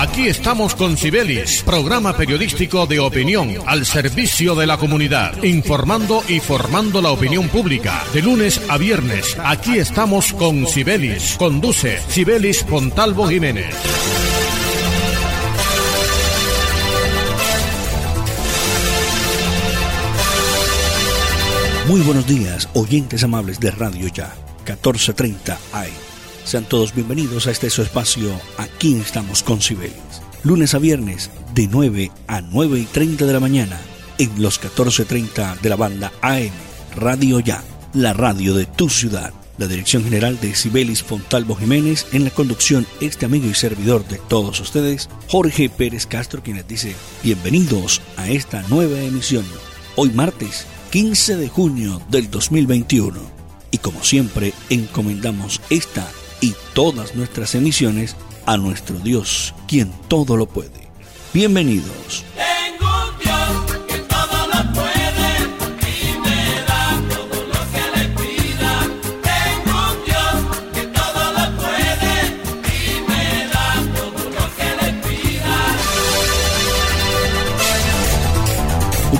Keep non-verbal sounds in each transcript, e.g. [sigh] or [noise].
Aquí estamos con Sibelis, programa periodístico de opinión al servicio de la comunidad, informando y formando la opinión pública. De lunes a viernes, aquí estamos con Sibelis. Conduce Sibelis Fontalvo Jiménez. Muy buenos días, oyentes amables de Radio Ya, 1430 AM. Sean todos bienvenidos a este su espacio, aquí estamos con Cibelis. Lunes a viernes, de 9 a 9 y 30 de la mañana, en los 1430 de la banda AM, Radio Ya, la radio de tu ciudad. La dirección general de Cibelis Fontalvo Jiménez, en la conducción este amigo y servidor de todos ustedes, Jorge Pérez Castro, quien les dice bienvenidos a esta nueva emisión. Hoy martes 15 de junio del 2021. Y como siempre, encomendamos esta y todas nuestras emisiones a nuestro Dios, quien todo lo puede. Bienvenidos.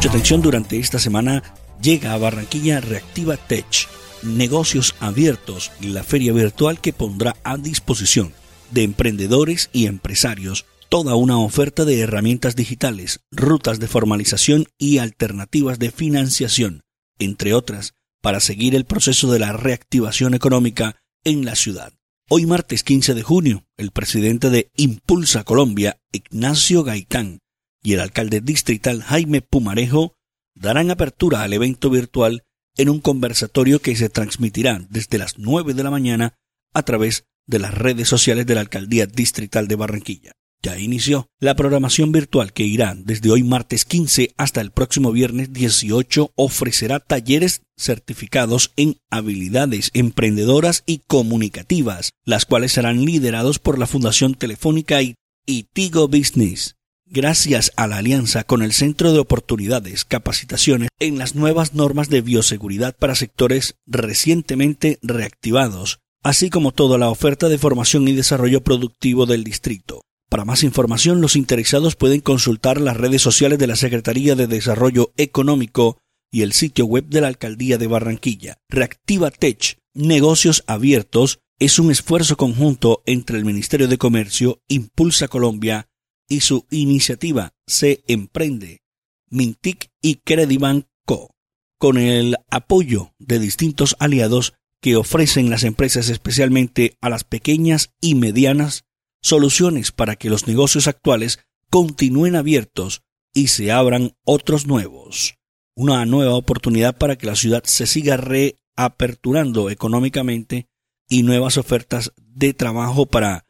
Mucha atención durante esta semana llega a Barranquilla Reactiva Tech, negocios abiertos y la feria virtual que pondrá a disposición de emprendedores y empresarios toda una oferta de herramientas digitales, rutas de formalización y alternativas de financiación, entre otras, para seguir el proceso de la reactivación económica en la ciudad. Hoy martes 15 de junio, el presidente de Impulsa Colombia, Ignacio Gaitán, y el alcalde distrital Jaime Pumarejo darán apertura al evento virtual en un conversatorio que se transmitirá desde las 9 de la mañana a través de las redes sociales de la Alcaldía Distrital de Barranquilla. Ya inició la programación virtual que irá desde hoy martes 15 hasta el próximo viernes 18 ofrecerá talleres certificados en habilidades emprendedoras y comunicativas, las cuales serán liderados por la Fundación Telefónica y, y Tigo Business gracias a la alianza con el Centro de Oportunidades, Capacitaciones en las nuevas normas de bioseguridad para sectores recientemente reactivados, así como toda la oferta de formación y desarrollo productivo del distrito. Para más información, los interesados pueden consultar las redes sociales de la Secretaría de Desarrollo Económico y el sitio web de la Alcaldía de Barranquilla. Reactiva Tech, negocios abiertos, es un esfuerzo conjunto entre el Ministerio de Comercio, Impulsa Colombia, y su iniciativa Se Emprende, Mintic y Credibanco, Co, con el apoyo de distintos aliados que ofrecen las empresas especialmente a las pequeñas y medianas soluciones para que los negocios actuales continúen abiertos y se abran otros nuevos. Una nueva oportunidad para que la ciudad se siga reaperturando económicamente y nuevas ofertas de trabajo para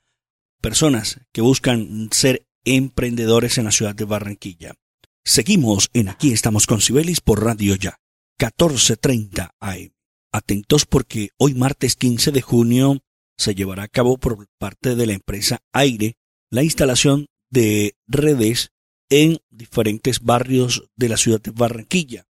personas que buscan ser emprendedores en la ciudad de Barranquilla. Seguimos en Aquí estamos con Sibelis por Radio Ya, 1430 AM. Atentos porque hoy martes 15 de junio se llevará a cabo por parte de la empresa Aire la instalación de redes en diferentes barrios de la ciudad de Barranquilla.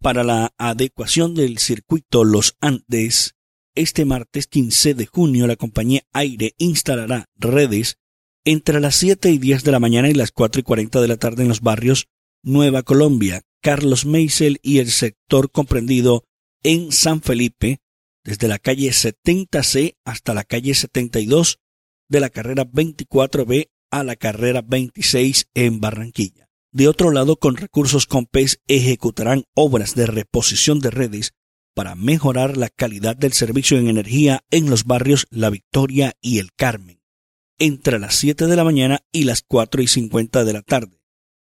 Para la adecuación del circuito Los Andes, este martes 15 de junio la compañía Aire instalará redes entre las 7 y 10 de la mañana y las 4 y 40 de la tarde en los barrios Nueva Colombia, Carlos Meisel y el sector comprendido en San Felipe, desde la calle 70C hasta la calle 72 de la carrera 24B a la carrera 26 en Barranquilla. De otro lado, con recursos COMPES ejecutarán obras de reposición de redes para mejorar la calidad del servicio en energía en los barrios La Victoria y El Carmen entre las 7 de la mañana y las 4 y 50 de la tarde.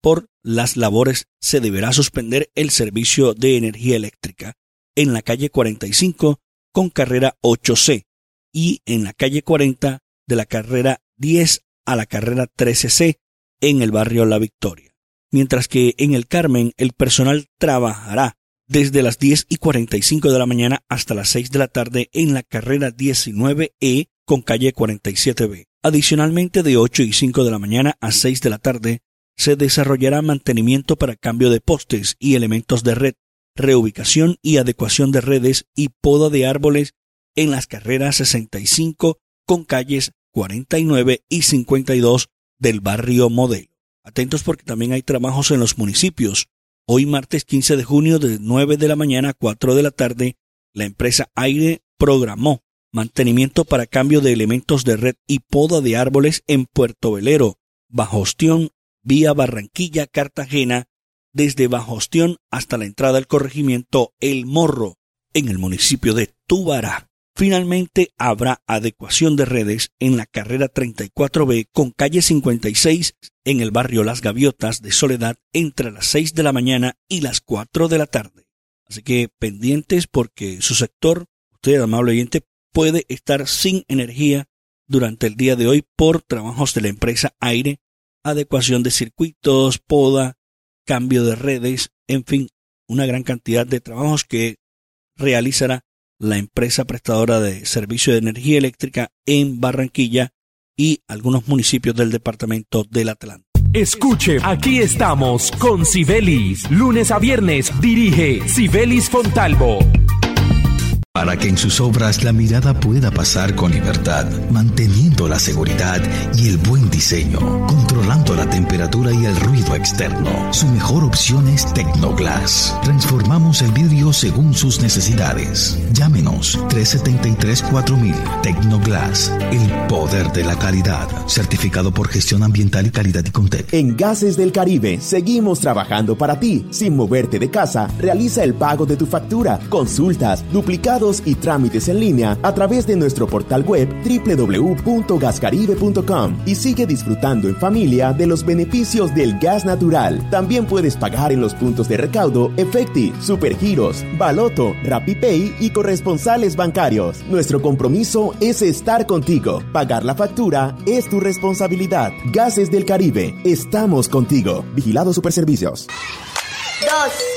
Por las labores se deberá suspender el servicio de energía eléctrica en la calle 45 con carrera 8C y en la calle 40 de la carrera 10 a la carrera 13C en el barrio La Victoria. Mientras que en el Carmen el personal trabajará desde las 10 y 45 de la mañana hasta las 6 de la tarde en la carrera 19E con calle 47B. Adicionalmente, de 8 y 5 de la mañana a 6 de la tarde, se desarrollará mantenimiento para cambio de postes y elementos de red, reubicación y adecuación de redes y poda de árboles en las carreras 65 con calles 49 y 52 del barrio Modelo. Atentos porque también hay trabajos en los municipios. Hoy martes 15 de junio de 9 de la mañana a 4 de la tarde, la empresa Aire programó mantenimiento para cambio de elementos de red y poda de árboles en Puerto Velero, Bajostión, vía Barranquilla, Cartagena, desde Bajostión hasta la entrada al corregimiento El Morro, en el municipio de Tubará. Finalmente habrá adecuación de redes en la carrera 34B con calle 56 en el barrio Las Gaviotas de Soledad entre las 6 de la mañana y las 4 de la tarde. Así que pendientes porque su sector, usted amable oyente, puede estar sin energía durante el día de hoy por trabajos de la empresa Aire, adecuación de circuitos, poda, cambio de redes, en fin, una gran cantidad de trabajos que realizará la empresa prestadora de servicio de energía eléctrica en Barranquilla y algunos municipios del departamento del Atlántico. Escuche, aquí estamos con Sibelis. Lunes a viernes dirige Sibelis Fontalvo para que en sus obras la mirada pueda pasar con libertad, manteniendo la seguridad y el buen diseño, controlando la temperatura y el ruido externo. Su mejor opción es Tecnoglass. Transformamos el vidrio según sus necesidades. Llámenos 373-4000 Tecnoglass, el poder de la calidad, certificado por gestión ambiental y calidad y Contec. En Gases del Caribe seguimos trabajando para ti. Sin moverte de casa, realiza el pago de tu factura, consultas, duplicados y trámites en línea a través de nuestro portal web www.gascaribe.com y sigue disfrutando en familia de los beneficios del gas natural. También puedes pagar en los puntos de recaudo Efecti, Supergiros, Baloto, RappiPay y corresponsales bancarios. Nuestro compromiso es estar contigo. Pagar la factura es tu responsabilidad. Gases del Caribe, estamos contigo. Vigilado Superservicios. Dos.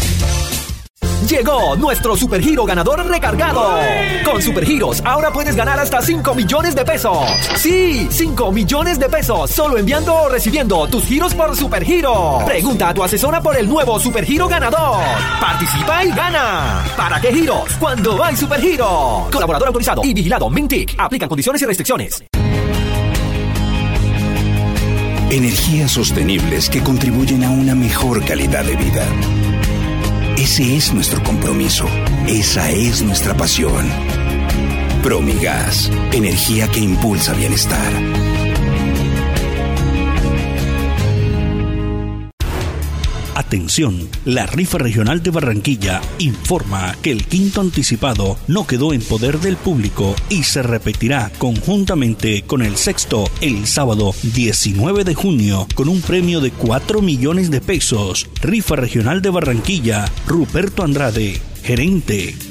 Llegó nuestro supergiro ganador recargado. Con supergiros ahora puedes ganar hasta 5 millones de pesos. Sí, 5 millones de pesos solo enviando o recibiendo tus giros por supergiro. Pregunta a tu asesora por el nuevo supergiro ganador. Participa y gana. ¿Para qué giros? Cuando hay supergiro. Colaborador autorizado y vigilado Mintic. Aplican condiciones y restricciones. Energías sostenibles que contribuyen a una mejor calidad de vida. Ese es nuestro compromiso. Esa es nuestra pasión. Promigas, energía que impulsa bienestar. Atención, la rifa regional de Barranquilla informa que el quinto anticipado no quedó en poder del público y se repetirá conjuntamente con el sexto el sábado 19 de junio con un premio de 4 millones de pesos. Rifa regional de Barranquilla, Ruperto Andrade, gerente.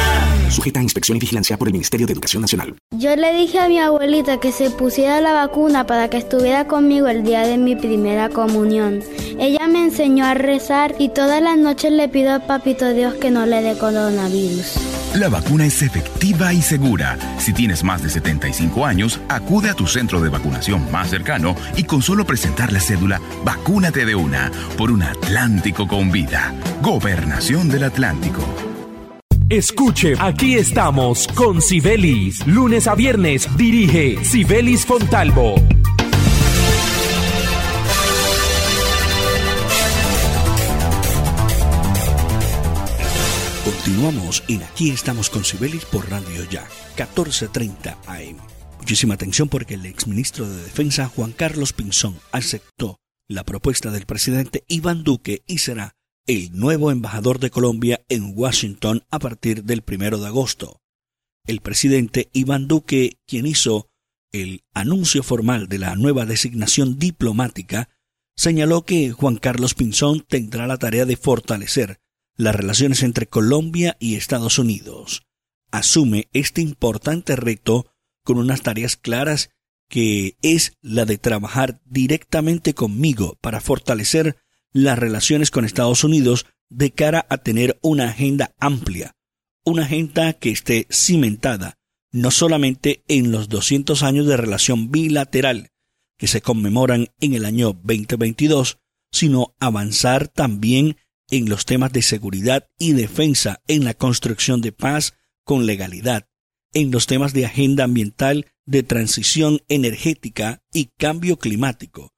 sujeta a inspección y vigilancia por el Ministerio de Educación Nacional. Yo le dije a mi abuelita que se pusiera la vacuna para que estuviera conmigo el día de mi primera comunión. Ella me enseñó a rezar y todas las noches le pido a Papito Dios que no le dé coronavirus. La vacuna es efectiva y segura. Si tienes más de 75 años, acude a tu centro de vacunación más cercano y con solo presentar la cédula, vacúnate de una por un Atlántico con vida. Gobernación del Atlántico. Escuche, aquí estamos con Sibelis. Lunes a viernes dirige Sibelis Fontalvo. Continuamos en Aquí estamos con Sibelis por Radio Ya, 14:30 AM. Muchísima atención porque el exministro de Defensa Juan Carlos Pinzón aceptó la propuesta del presidente Iván Duque y será el nuevo embajador de Colombia en Washington a partir del primero de agosto. El presidente Iván Duque, quien hizo el anuncio formal de la nueva designación diplomática, señaló que Juan Carlos Pinzón tendrá la tarea de fortalecer las relaciones entre Colombia y Estados Unidos. Asume este importante reto con unas tareas claras que es la de trabajar directamente conmigo para fortalecer las relaciones con Estados Unidos de cara a tener una agenda amplia, una agenda que esté cimentada no solamente en los 200 años de relación bilateral que se conmemoran en el año 2022, sino avanzar también en los temas de seguridad y defensa, en la construcción de paz con legalidad, en los temas de agenda ambiental, de transición energética y cambio climático,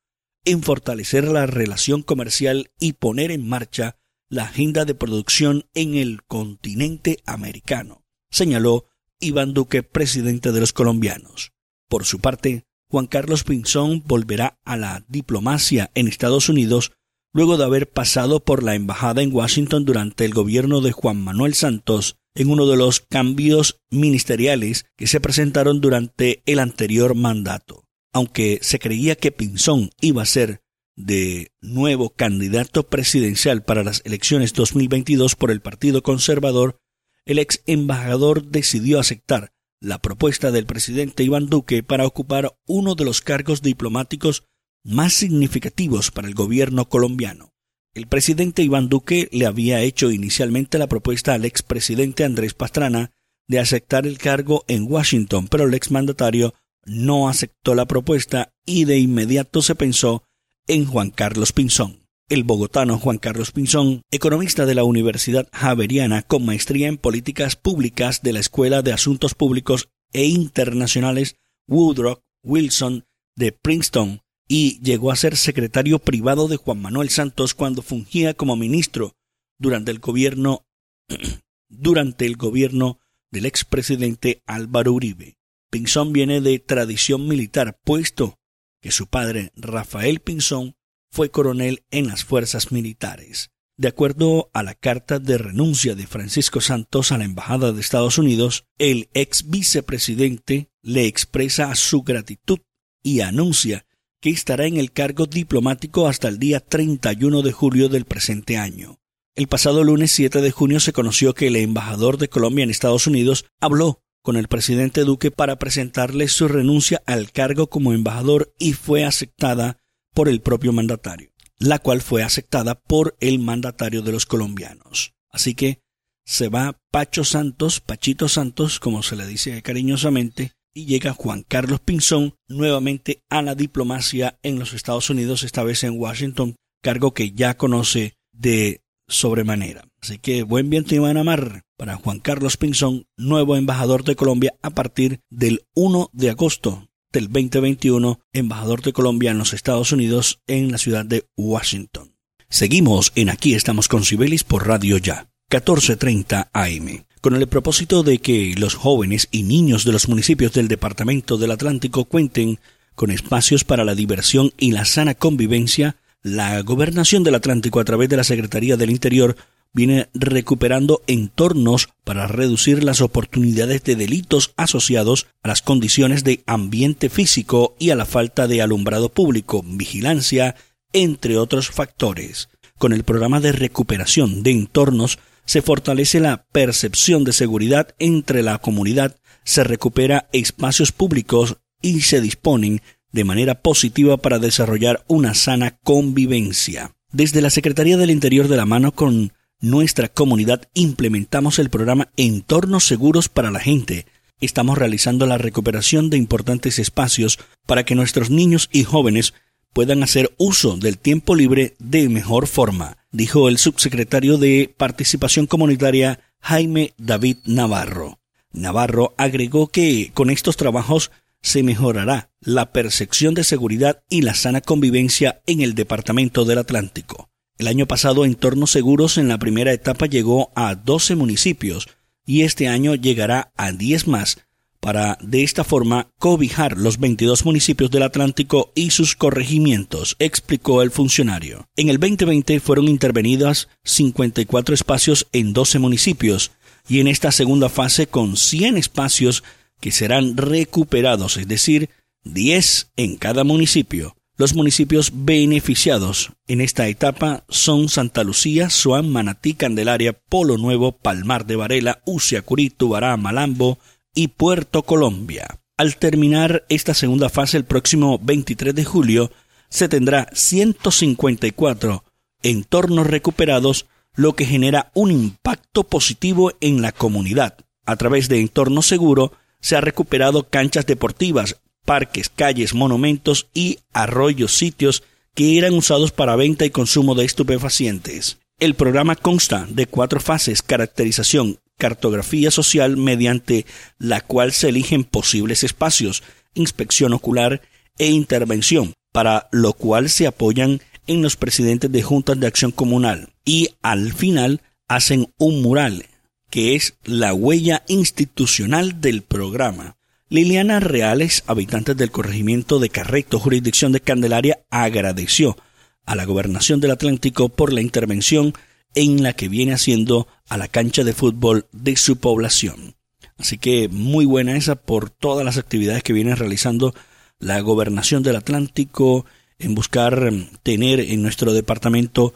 en fortalecer la relación comercial y poner en marcha la agenda de producción en el continente americano, señaló Iván Duque, presidente de los colombianos. Por su parte, Juan Carlos Pinzón volverá a la diplomacia en Estados Unidos luego de haber pasado por la embajada en Washington durante el gobierno de Juan Manuel Santos en uno de los cambios ministeriales que se presentaron durante el anterior mandato aunque se creía que Pinzón iba a ser de nuevo candidato presidencial para las elecciones 2022 por el Partido Conservador, el ex embajador decidió aceptar la propuesta del presidente Iván Duque para ocupar uno de los cargos diplomáticos más significativos para el gobierno colombiano. El presidente Iván Duque le había hecho inicialmente la propuesta al expresidente Andrés Pastrana de aceptar el cargo en Washington, pero el exmandatario no aceptó la propuesta y de inmediato se pensó en Juan Carlos Pinzón. El bogotano Juan Carlos Pinzón, economista de la Universidad Javeriana con maestría en políticas públicas de la Escuela de Asuntos Públicos e Internacionales Woodrow Wilson de Princeton y llegó a ser secretario privado de Juan Manuel Santos cuando fungía como ministro durante el gobierno [clears throat] durante el gobierno del expresidente Álvaro Uribe. Pinzón viene de tradición militar, puesto que su padre, Rafael Pinzón, fue coronel en las fuerzas militares. De acuerdo a la carta de renuncia de Francisco Santos a la Embajada de Estados Unidos, el ex vicepresidente le expresa su gratitud y anuncia que estará en el cargo diplomático hasta el día 31 de julio del presente año. El pasado lunes 7 de junio se conoció que el embajador de Colombia en Estados Unidos habló con el presidente Duque para presentarle su renuncia al cargo como embajador y fue aceptada por el propio mandatario, la cual fue aceptada por el mandatario de los colombianos. Así que se va Pacho Santos, Pachito Santos, como se le dice cariñosamente, y llega Juan Carlos Pinzón nuevamente a la diplomacia en los Estados Unidos, esta vez en Washington, cargo que ya conoce de sobremanera. Así que buen viento y buena mar para Juan Carlos Pinzón, nuevo embajador de Colombia a partir del 1 de agosto del 2021, embajador de Colombia en los Estados Unidos en la ciudad de Washington. Seguimos en Aquí estamos con Sibelis por Radio Ya, 1430 AM, con el propósito de que los jóvenes y niños de los municipios del Departamento del Atlántico cuenten con espacios para la diversión y la sana convivencia La Gobernación del Atlántico a través de la Secretaría del Interior viene recuperando entornos para reducir las oportunidades de delitos asociados a las condiciones de ambiente físico y a la falta de alumbrado público, vigilancia, entre otros factores. Con el programa de recuperación de entornos se fortalece la percepción de seguridad entre la comunidad, se recupera espacios públicos y se disponen de manera positiva para desarrollar una sana convivencia. Desde la Secretaría del Interior de la mano con nuestra comunidad implementamos el programa Entornos Seguros para la Gente. Estamos realizando la recuperación de importantes espacios para que nuestros niños y jóvenes puedan hacer uso del tiempo libre de mejor forma, dijo el subsecretario de Participación Comunitaria Jaime David Navarro. Navarro agregó que con estos trabajos se mejorará la percepción de seguridad y la sana convivencia en el Departamento del Atlántico. El año pasado Entornos Seguros en la primera etapa llegó a 12 municipios y este año llegará a 10 más para de esta forma cobijar los 22 municipios del Atlántico y sus corregimientos, explicó el funcionario. En el 2020 fueron intervenidas 54 espacios en 12 municipios y en esta segunda fase con 100 espacios que serán recuperados, es decir, 10 en cada municipio. Los municipios beneficiados en esta etapa son Santa Lucía, Suán, Manatí, Candelaria, Polo Nuevo, Palmar de Varela, Uciacurí, Tubará, Malambo y Puerto Colombia. Al terminar esta segunda fase el próximo 23 de julio, se tendrá 154 entornos recuperados, lo que genera un impacto positivo en la comunidad. A través de Entorno Seguro se ha recuperado canchas deportivas, parques, calles, monumentos y arroyos, sitios que eran usados para venta y consumo de estupefacientes. El programa consta de cuatro fases, caracterización, cartografía social mediante la cual se eligen posibles espacios, inspección ocular e intervención, para lo cual se apoyan en los presidentes de juntas de acción comunal y al final hacen un mural, que es la huella institucional del programa. Liliana Reales, habitante del corregimiento de Carreto, jurisdicción de Candelaria, agradeció a la gobernación del Atlántico por la intervención en la que viene haciendo a la cancha de fútbol de su población. Así que muy buena esa por todas las actividades que viene realizando la gobernación del Atlántico en buscar em, tener en nuestro departamento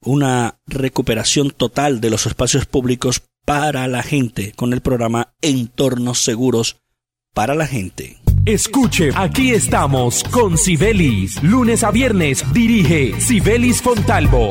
una recuperación total de los espacios públicos para la gente con el programa Entornos Seguros para la gente. Escuche, aquí estamos con Sibelis. Lunes a viernes dirige Sibelis Fontalvo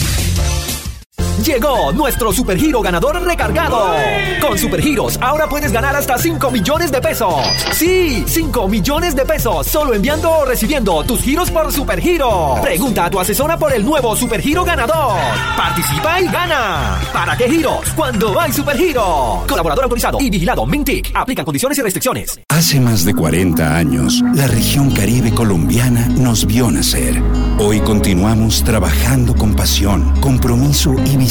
Llegó nuestro supergiro ganador recargado. Con supergiros ahora puedes ganar hasta 5 millones de pesos. Sí, 5 millones de pesos solo enviando o recibiendo tus giros por supergiro. Pregunta a tu asesora por el nuevo supergiro ganador. Participa y gana. ¿Para qué giros? Cuando hay supergiro. Colaborador autorizado y vigilado Mintic. Aplican condiciones y restricciones. Hace más de 40 años, la región caribe colombiana nos vio nacer. Hoy continuamos trabajando con pasión, compromiso y visión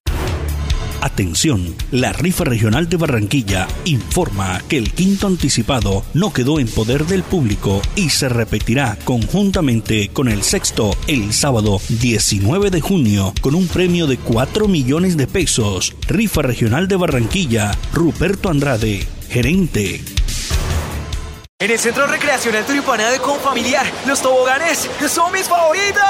Atención, la rifa regional de Barranquilla informa que el quinto anticipado no quedó en poder del público y se repetirá conjuntamente con el sexto el sábado 19 de junio con un premio de 4 millones de pesos. Rifa regional de Barranquilla, Ruperto Andrade, gerente. En el Centro Recreacional Turipana de Confamiliar, los toboganes son mis favoritos.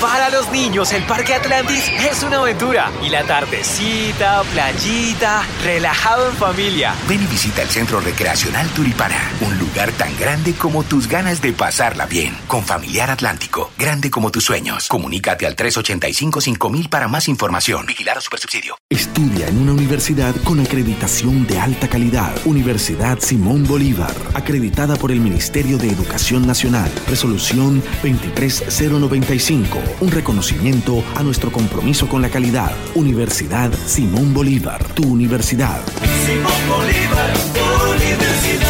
Para los niños, el Parque Atlantis es una aventura. Y la tardecita, playita, relajado en familia. Ven y visita el Centro Recreacional Turipana, un lugar tan grande como tus ganas de pasarla bien. Con Familiar Atlántico, grande como tus sueños. Comunícate al 385-5000 para más información. Vigilar a Supersubsidio. Estudia en una universidad con acreditación de alta calidad. Universidad Simón Bolívar acreditada por el Ministerio de Educación Nacional. Resolución 23095. Un reconocimiento a nuestro compromiso con la calidad. Universidad Simón Bolívar, tu universidad. Simón Bolívar, tu universidad.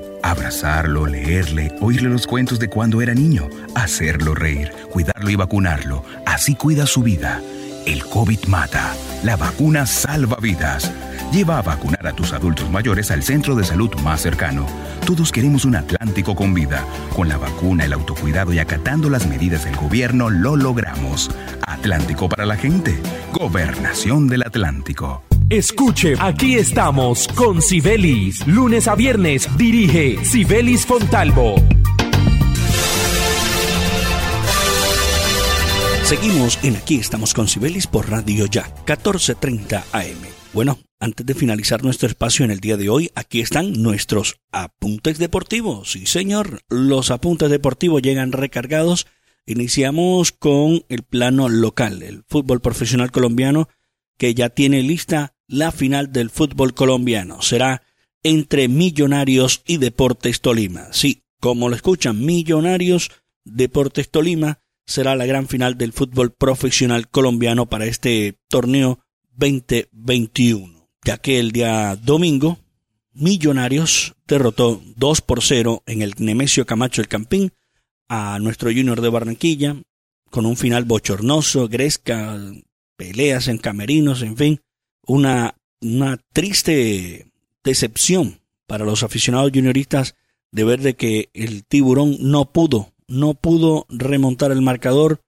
Abrazarlo, leerle, oírle los cuentos de cuando era niño, hacerlo reír, cuidarlo y vacunarlo. Así cuida su vida. El COVID mata. La vacuna salva vidas. Lleva a vacunar a tus adultos mayores al centro de salud más cercano. Todos queremos un Atlántico con vida. Con la vacuna, el autocuidado y acatando las medidas del gobierno lo logramos. Atlántico para la gente. Gobernación del Atlántico. Escuche, aquí estamos con Sibelis. Lunes a viernes dirige Sibelis Fontalvo. Seguimos en Aquí estamos con Sibelis por Radio Ya, 1430 AM. Bueno, antes de finalizar nuestro espacio en el día de hoy, aquí están nuestros apuntes deportivos. Sí, señor, los apuntes deportivos llegan recargados. Iniciamos con el plano local, el fútbol profesional colombiano, que ya tiene lista la final del fútbol colombiano. Será entre Millonarios y Deportes Tolima. Sí, como lo escuchan, Millonarios, Deportes Tolima será la gran final del fútbol profesional colombiano para este torneo 2021, ya que el día domingo Millonarios derrotó 2 por 0 en el Nemesio Camacho el Campín a nuestro Junior de Barranquilla con un final bochornoso, gresca, peleas en camerinos, en fin, una, una triste decepción para los aficionados junioristas de ver de que el tiburón no pudo no pudo remontar el marcador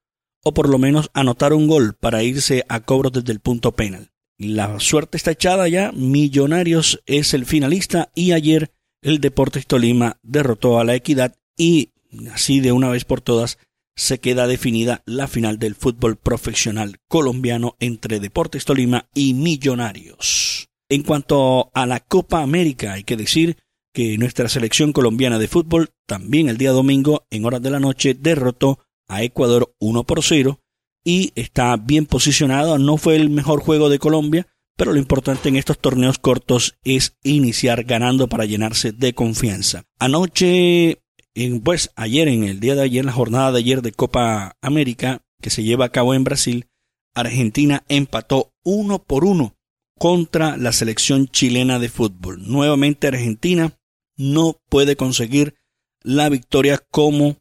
o por lo menos anotar un gol para irse a cobros desde el punto penal. La suerte está echada ya, Millonarios es el finalista y ayer el Deportes Tolima derrotó a la Equidad y así de una vez por todas se queda definida la final del fútbol profesional colombiano entre Deportes Tolima y Millonarios. En cuanto a la Copa América, hay que decir que nuestra selección colombiana de fútbol también el día domingo en horas de la noche derrotó a Ecuador 1 por 0 y está bien posicionado. No fue el mejor juego de Colombia, pero lo importante en estos torneos cortos es iniciar ganando para llenarse de confianza. Anoche, pues ayer, en el día de ayer, la jornada de ayer de Copa América que se lleva a cabo en Brasil, Argentina empató uno por uno contra la selección chilena de fútbol. Nuevamente Argentina no puede conseguir la victoria como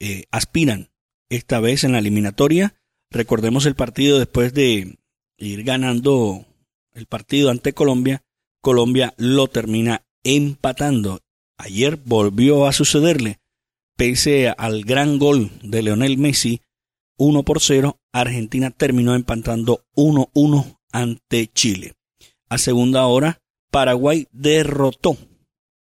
eh, aspiran esta vez en la eliminatoria. Recordemos el partido después de ir ganando el partido ante Colombia. Colombia lo termina empatando. Ayer volvió a sucederle. Pese al gran gol de Leonel Messi, 1 por 0, Argentina terminó empatando 1-1 ante Chile. A segunda hora, Paraguay derrotó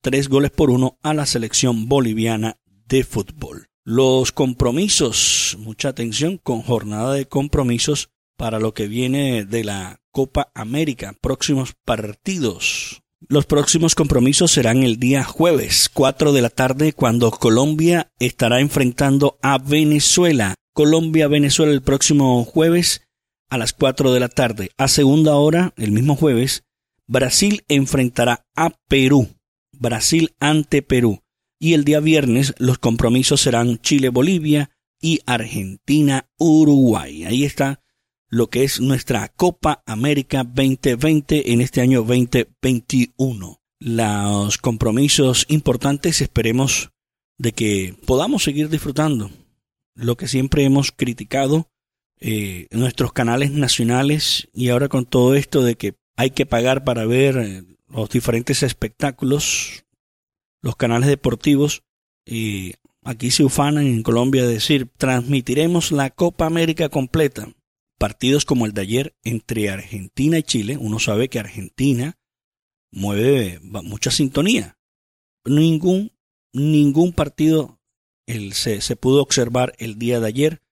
tres goles por uno a la selección boliviana de fútbol. Los compromisos, mucha atención con jornada de compromisos para lo que viene de la Copa América, próximos partidos. Los próximos compromisos serán el día jueves 4 de la tarde cuando Colombia estará enfrentando a Venezuela. Colombia-Venezuela el próximo jueves a las 4 de la tarde. A segunda hora, el mismo jueves, Brasil enfrentará a Perú. Brasil ante Perú. Y el día viernes los compromisos serán Chile-Bolivia y Argentina-Uruguay. Ahí está lo que es nuestra Copa América 2020 en este año 2021. Los compromisos importantes esperemos de que podamos seguir disfrutando lo que siempre hemos criticado eh, nuestros canales nacionales y ahora con todo esto de que hay que pagar para ver eh, los diferentes espectáculos, los canales deportivos. Y aquí se ufanan en Colombia decir, transmitiremos la Copa América completa. Partidos como el de ayer entre Argentina y Chile, uno sabe que Argentina mueve mucha sintonía. Ningún, ningún partido se, se pudo observar el día de ayer,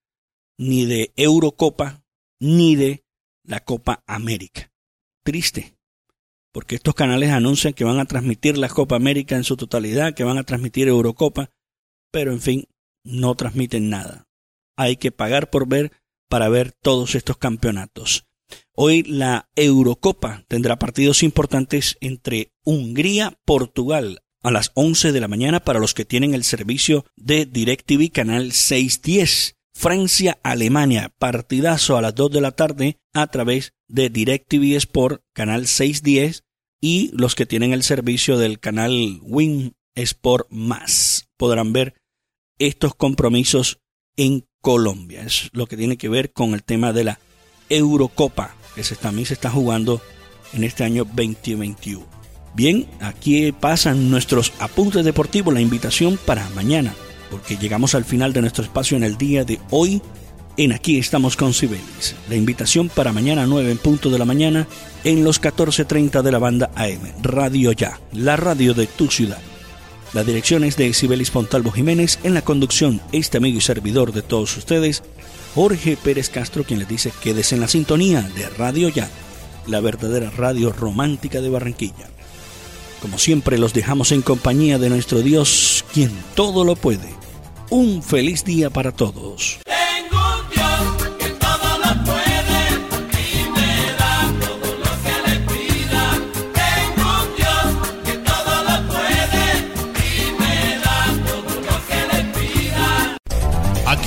ni de Eurocopa, ni de la Copa América. Triste, porque estos canales anuncian que van a transmitir la Copa América en su totalidad, que van a transmitir Eurocopa, pero en fin, no transmiten nada. Hay que pagar por ver para ver todos estos campeonatos. Hoy la Eurocopa tendrá partidos importantes entre Hungría, Portugal, a las 11 de la mañana para los que tienen el servicio de DirecTV Canal 610. Francia, Alemania, partidazo a las 2 de la tarde a través de DirecTV Sport, canal 610, y los que tienen el servicio del canal Win Sport Más podrán ver estos compromisos en Colombia. Es lo que tiene que ver con el tema de la Eurocopa, que se, también se está jugando en este año 2021. Bien, aquí pasan nuestros apuntes deportivos, la invitación para mañana, porque llegamos al final de nuestro espacio en el día de hoy en Aquí estamos con Cibelis. La invitación para mañana 9 en punto de la mañana en los 14.30 de la banda AM. Radio Ya, la radio de tu ciudad. La dirección es de Cibelis Pontalvo Jiménez. En la conducción, este amigo y servidor de todos ustedes, Jorge Pérez Castro, quien les dice quédese en la sintonía de Radio Ya, la verdadera radio romántica de Barranquilla. Como siempre, los dejamos en compañía de nuestro Dios, quien todo lo puede. Un feliz día para todos.